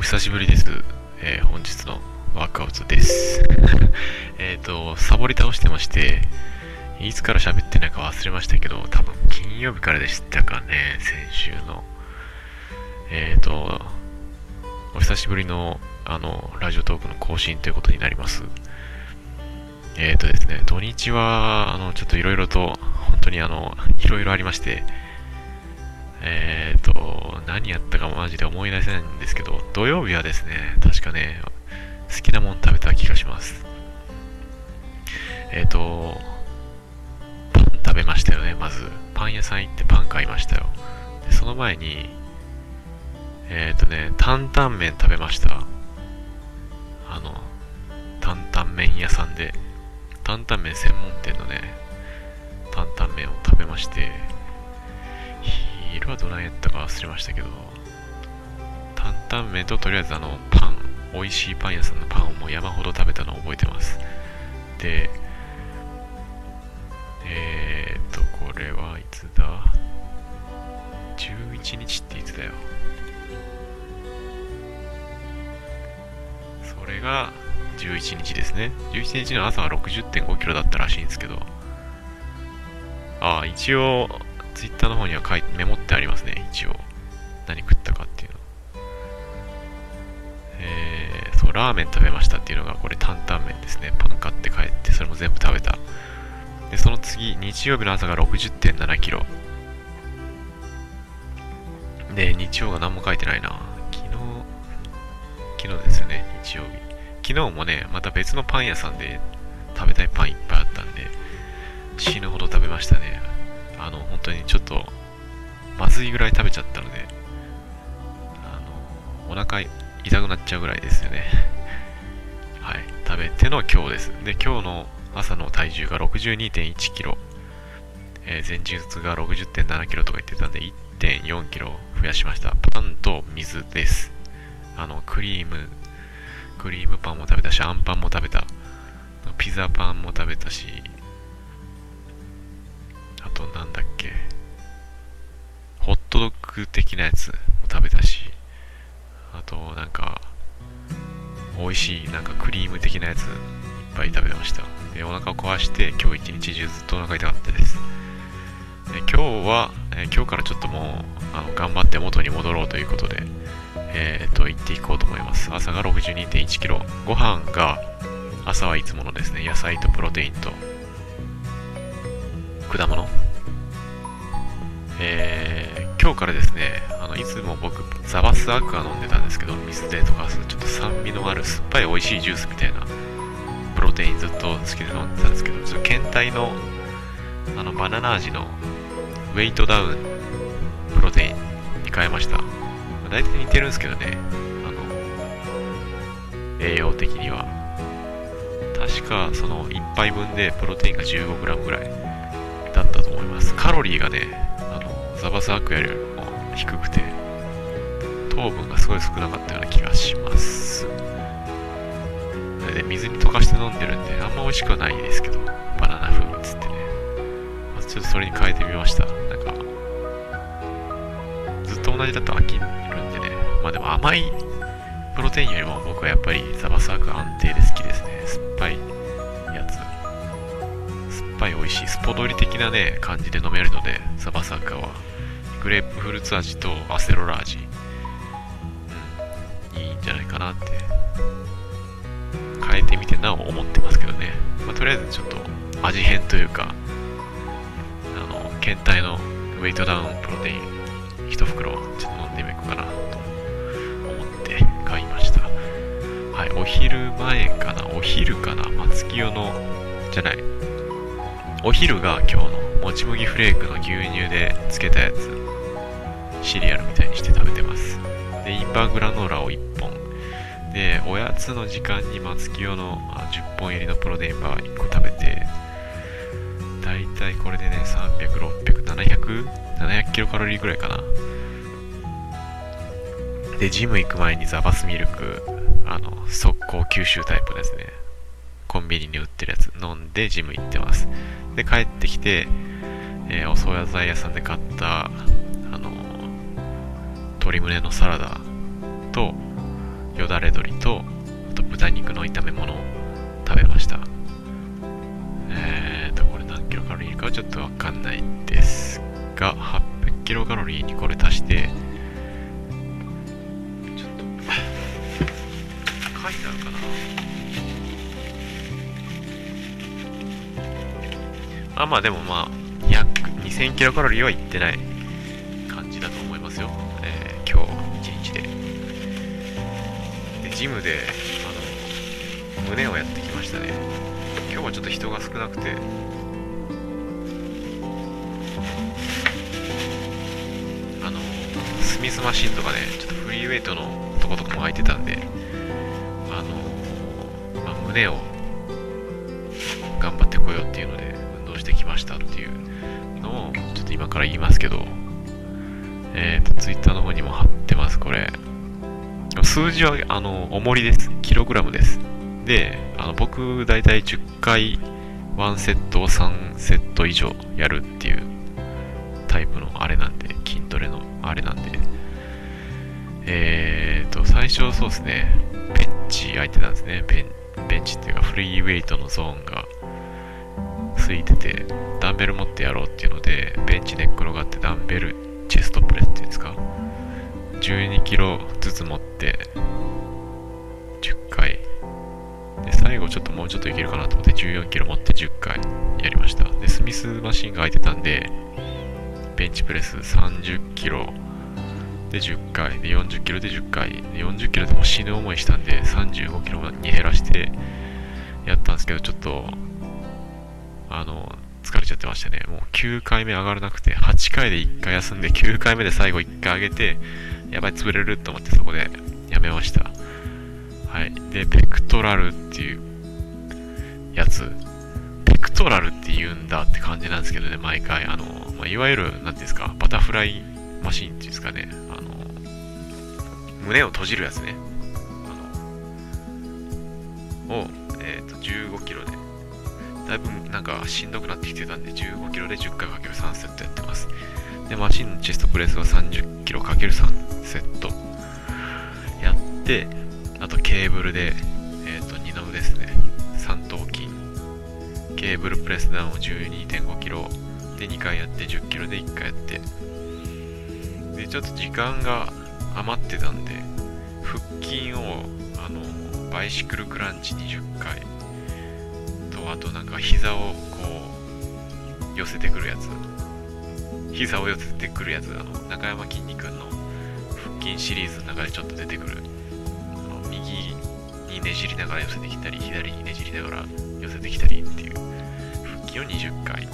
お久しぶりです。えー、本日のワークアウトです。えっと、サボり倒してまして、いつから喋ってないか忘れましたけど、多分金曜日からでしたかね、先週の。えっ、ー、と、お久しぶりの、あの、ラジオトークの更新ということになります。えっ、ー、とですね、土日は、あの、ちょっといろいろと、本当にあの、いろいろありまして、えっ、ー、と、何やったかマジで思い出せないんですけど、土曜日はですね、確かね、好きなもん食べた気がします。えっ、ー、と、パン食べましたよね、まず。パン屋さん行ってパン買いましたよ。で、その前に、えっ、ー、とね、担々麺食べました。あの、担々麺屋さんで、担々麺専門店のね、担々麺を食べまして、昼はどないやったか忘れましたけど、担々麺ととりあえずあのパン、美味しいパン屋さんのパンをもう山ほど食べたのを覚えてます。で、えー、っと、これはいつだ ?11 日っていつだよ。それが11日ですね。11日の朝は60.5キロだったらしいんですけど、ああ、一応、ツイッターの方には書いメモってありますね、一応。何食ったかっていうの。えー、そう、ラーメン食べましたっていうのが、これ担々麺ですね。パン買って帰って、それも全部食べた。で、その次、日曜日の朝が60.7キロ。で、日曜が何も書いてないな。昨日、昨日ですよね、日曜日。昨日もね、また別のパン屋さんで食べたいパンいっぱいあったんで、死ぬほど食べましたね。あの、本当にちょっと、まずいぐらい食べちゃったので、あの、お腹痛くなっちゃうぐらいですよね。はい。食べての今日です。で、今日の朝の体重が62.1キロ。えー、前日が60.7キロとか言ってたんで、1.4キロ増やしました。パンと水です。あの、クリーム、クリームパンも食べたし、あんパンも食べた。ピザパンも食べたし、あとなんだっけ？ホットドッグ的なやつも食べたしあとなんか美味しいなんかクリーム的なやついっぱい食べました。でお腹を壊して今日一日中ずっとお腹痛かったです。で今日は、え今日からちょっともうあの頑張って元に戻ろうということでえっ、ー、と行っていこうと思います。朝が6 2 1キロ。ご飯が朝はいつものですね野菜とプロテインと果物えー、今日からですね、あのいつも僕、ザバスアクア飲んでたんですけど、水でとかす、ちょっと酸味のある酸っぱい美味しいジュースみたいな、プロテインずっと好きで飲んでたんですけど、ちょっと検体の、あの、バナナ味の、ウェイトダウンプロテインに変えました。大体似てるんですけどね、あの、栄養的には。確か、その1杯分でプロテインが 15g ぐらいったと思います。カロリーがねあの、ザバスアクよりも低くて糖分がすごい少なかったような気がします。で水に溶かして飲んでるんであんま美味しくはないですけどバナナ風味っつってね、まあ、ちょっとそれに変えてみました。なんかずっと同じだと飽きるんでね。まあでも甘いプロテインよりも僕はやっぱりザバスアク安定で好きい美味しいスポドリ的なね感じで飲めるのでザバスアクは。グレープフルーツ味とアセロラ味、うん、いいんじゃないかなって。変えてみてなお思ってますけどね、まあ、とりあえずちょっと味変というかあの検体のウェイトダウンプロテイン1袋ちょっと飲んでみようかなと思って買いました。はいお昼前かな。お昼かな。松清のじゃない。お昼が今日のもち麦フレークの牛乳でつけたやつシリアルみたいにして食べてます。で、インバーグラノーラを1本。で、おやつの時間に松清の10本入りのプロテインバー1個食べて、だいたいこれでね、300、600、700、700キロカロリーぐらいかな。で、ジム行く前にザバスミルク、あの、速攻吸収タイプですね。コンビニに売ってるやつ飲んでジム行ってます。で、帰ってきて、えー、お惣菜屋さんで買ったあの鶏胸のサラダと、よだれ鶏とあと豚肉の炒め物を食べましたえーとこれ何キロカロリーかちょっとわかんないですが800キロカロリーにこれ足してちょっと書いてあるかな？あまあでもまあ100 2000キロカロリーはいってない感じだと思いますよ、えー、今日一日で。でジムであの胸をやってきましたね。今日はちょっと人が少なくて。あのスミスマシンとかねちょっとフリーウェイトのとことかも空いてたんであの、まあ、胸をましたっていうのをちょっと今から言いますけどえっ、ー、とツイッターの方にも貼ってますこれ。数字はあの重りです。キログラムです。であの僕大体10回1セットを3セット以上やるっていうタイプのあれなんで筋トレのあれなんで。えーと最初そうですねベンチ空いてたんですね。ベンベンチっていうかフリーウェイトのゾーンが空いててダンベル持ってやろうっていうのでベンチ寝っ転がってダンベルチェストプレスっていうんですか？12キロずつ持って10回。で最後ちょっともうちょっといけるかなと思って14キロ持って10回やりました。でスミスマシンが空いてたんでベンチプレス30キロで10回。で40キロで10回。で40キロでも死ぬ思いしたんで35キロに減らしてやったんですけどちょっとあの疲れちゃってましたね。もう9回目上がらなくて8回で1回休んで9回目で最後1回上げてやばい潰れると思ってそこでやめました。はい。でペクトラルっていうやつ。ペクトラルって言うんだって感じなんですけどね毎回。あの、まあ、いわゆる何ですかバタフライマシンっていうんですかね。あの胸を閉じるやつね。あのを、だいぶなんかしんどくなってきてたんで15キロで10回 ×3 セットやってます。でマシンのチェストプレスは30キロ ×3 セットやってあとケーブルで、えっ、ー、と二の腕ですね。3頭筋。ケーブルプレスダウンを12.5キロで2回やって10キロで1回やって。でちょっと時間が余ってたんで腹筋をあのバイシクルクランチ20回。とあとなんか膝をこう寄せてくるやつ。膝を寄せてくるやつあの中山きんに君の腹筋シリーズの中でちょっと出てくる。あの右にねじりながら寄せてきたり左にねじりながら寄せてきたりっていう腹筋を20回。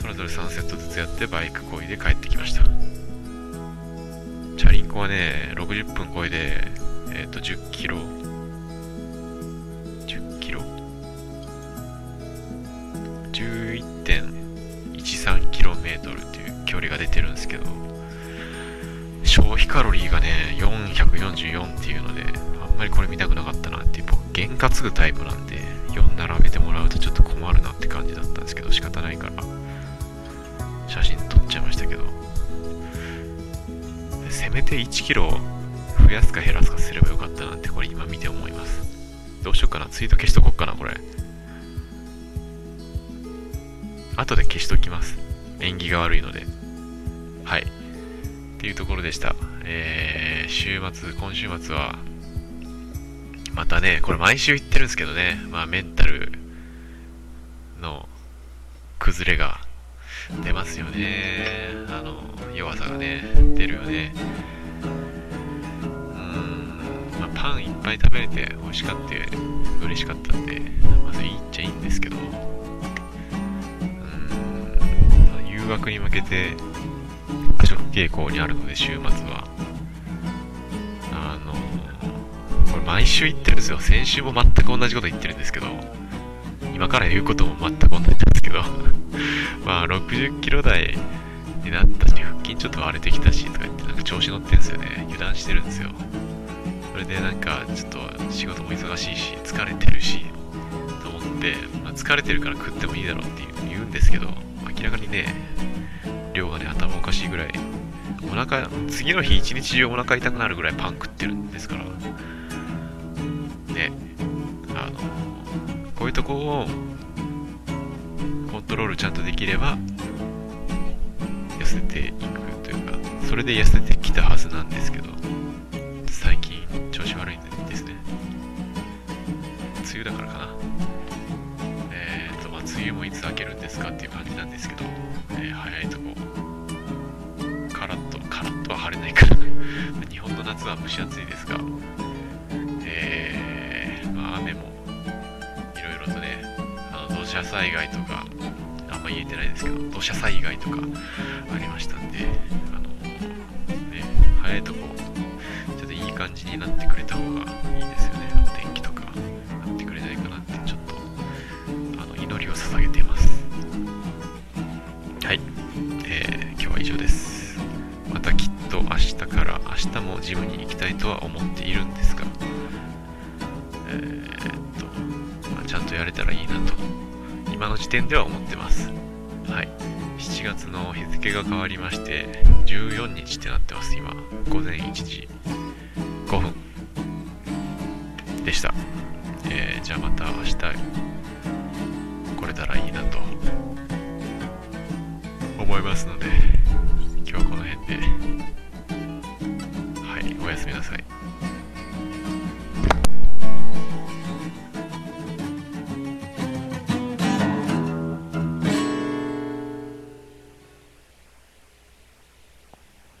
それぞれ3セットずつやってバイクこいで帰ってきました。チャリンコはね60分超えでえっ、ー、と10キロ 11.13km っていう距離が出てるんですけど消費カロリーがね444っていうのであんまりこれ見たくなかったなっていう僕験担ぐタイプなんで4並べてもらうとちょっと困るなって感じだったんですけど仕方ないから写真撮っちゃいましたけど。せめて1キロ増やすか減らすかすればよかったなってこれ今見て思います。どうしようかな。ツイート消しとこっかなこれ。後で消しときます。縁起が悪いので。はい。っていうところでした。えー、週末今週末はまたね、これ毎週言ってるんですけどね、まあメンタルの崩れが出ますよね。あの、弱さがね、出るよね。うん、まあパンいっぱい食べれて美味しかった嬉しかったんで、まずいいっちゃいいんですけど、うん、まあ、誘惑に向けて、過食傾向にあるので、週末はあのこれ。毎週言ってるんですよ。先週も全く同じこと言ってるんですけど、今から言うことも全く同じなんですけど、まあ60キロ台になったし、腹筋ちょっと割れてきたし、とか言ってなんか調子乗ってんですよね。油断してるんですよ。それでなんかちょっと仕事も忙しいし、疲れてるし、と思って、まあ、疲れてるから食ってもいいだろうって言うんですけど、明らかにね、量がね、頭おかしいぐらいお腹、次の日一日中お腹痛くなるぐらいパン食ってるんですから。ね。あの、こういうとこをコントロールちゃんとできれば、痩せていくというか、それで痩せて蒸し暑いですが、えー、まあ、雨もいろいろとね、あの土砂災害とか、あんま言えてないですけど、土砂災害とかありましたんで、あの、ね、早いとこ、ちょっといい感じになってくれた方がいいですよね。お天気とか、なってくれないかなって、ちょっと、あの、祈りを捧げています。明日もジムに行きたいとは思っているんですが、えー、っと、まあ、ちゃんとやれたらいいなと、今の時点では思ってます。はい。7月の日付が変わりまして、14日ってなってます、今。午前1時5分でした。えー、じゃあまた明日来れたらいいなと思いますので、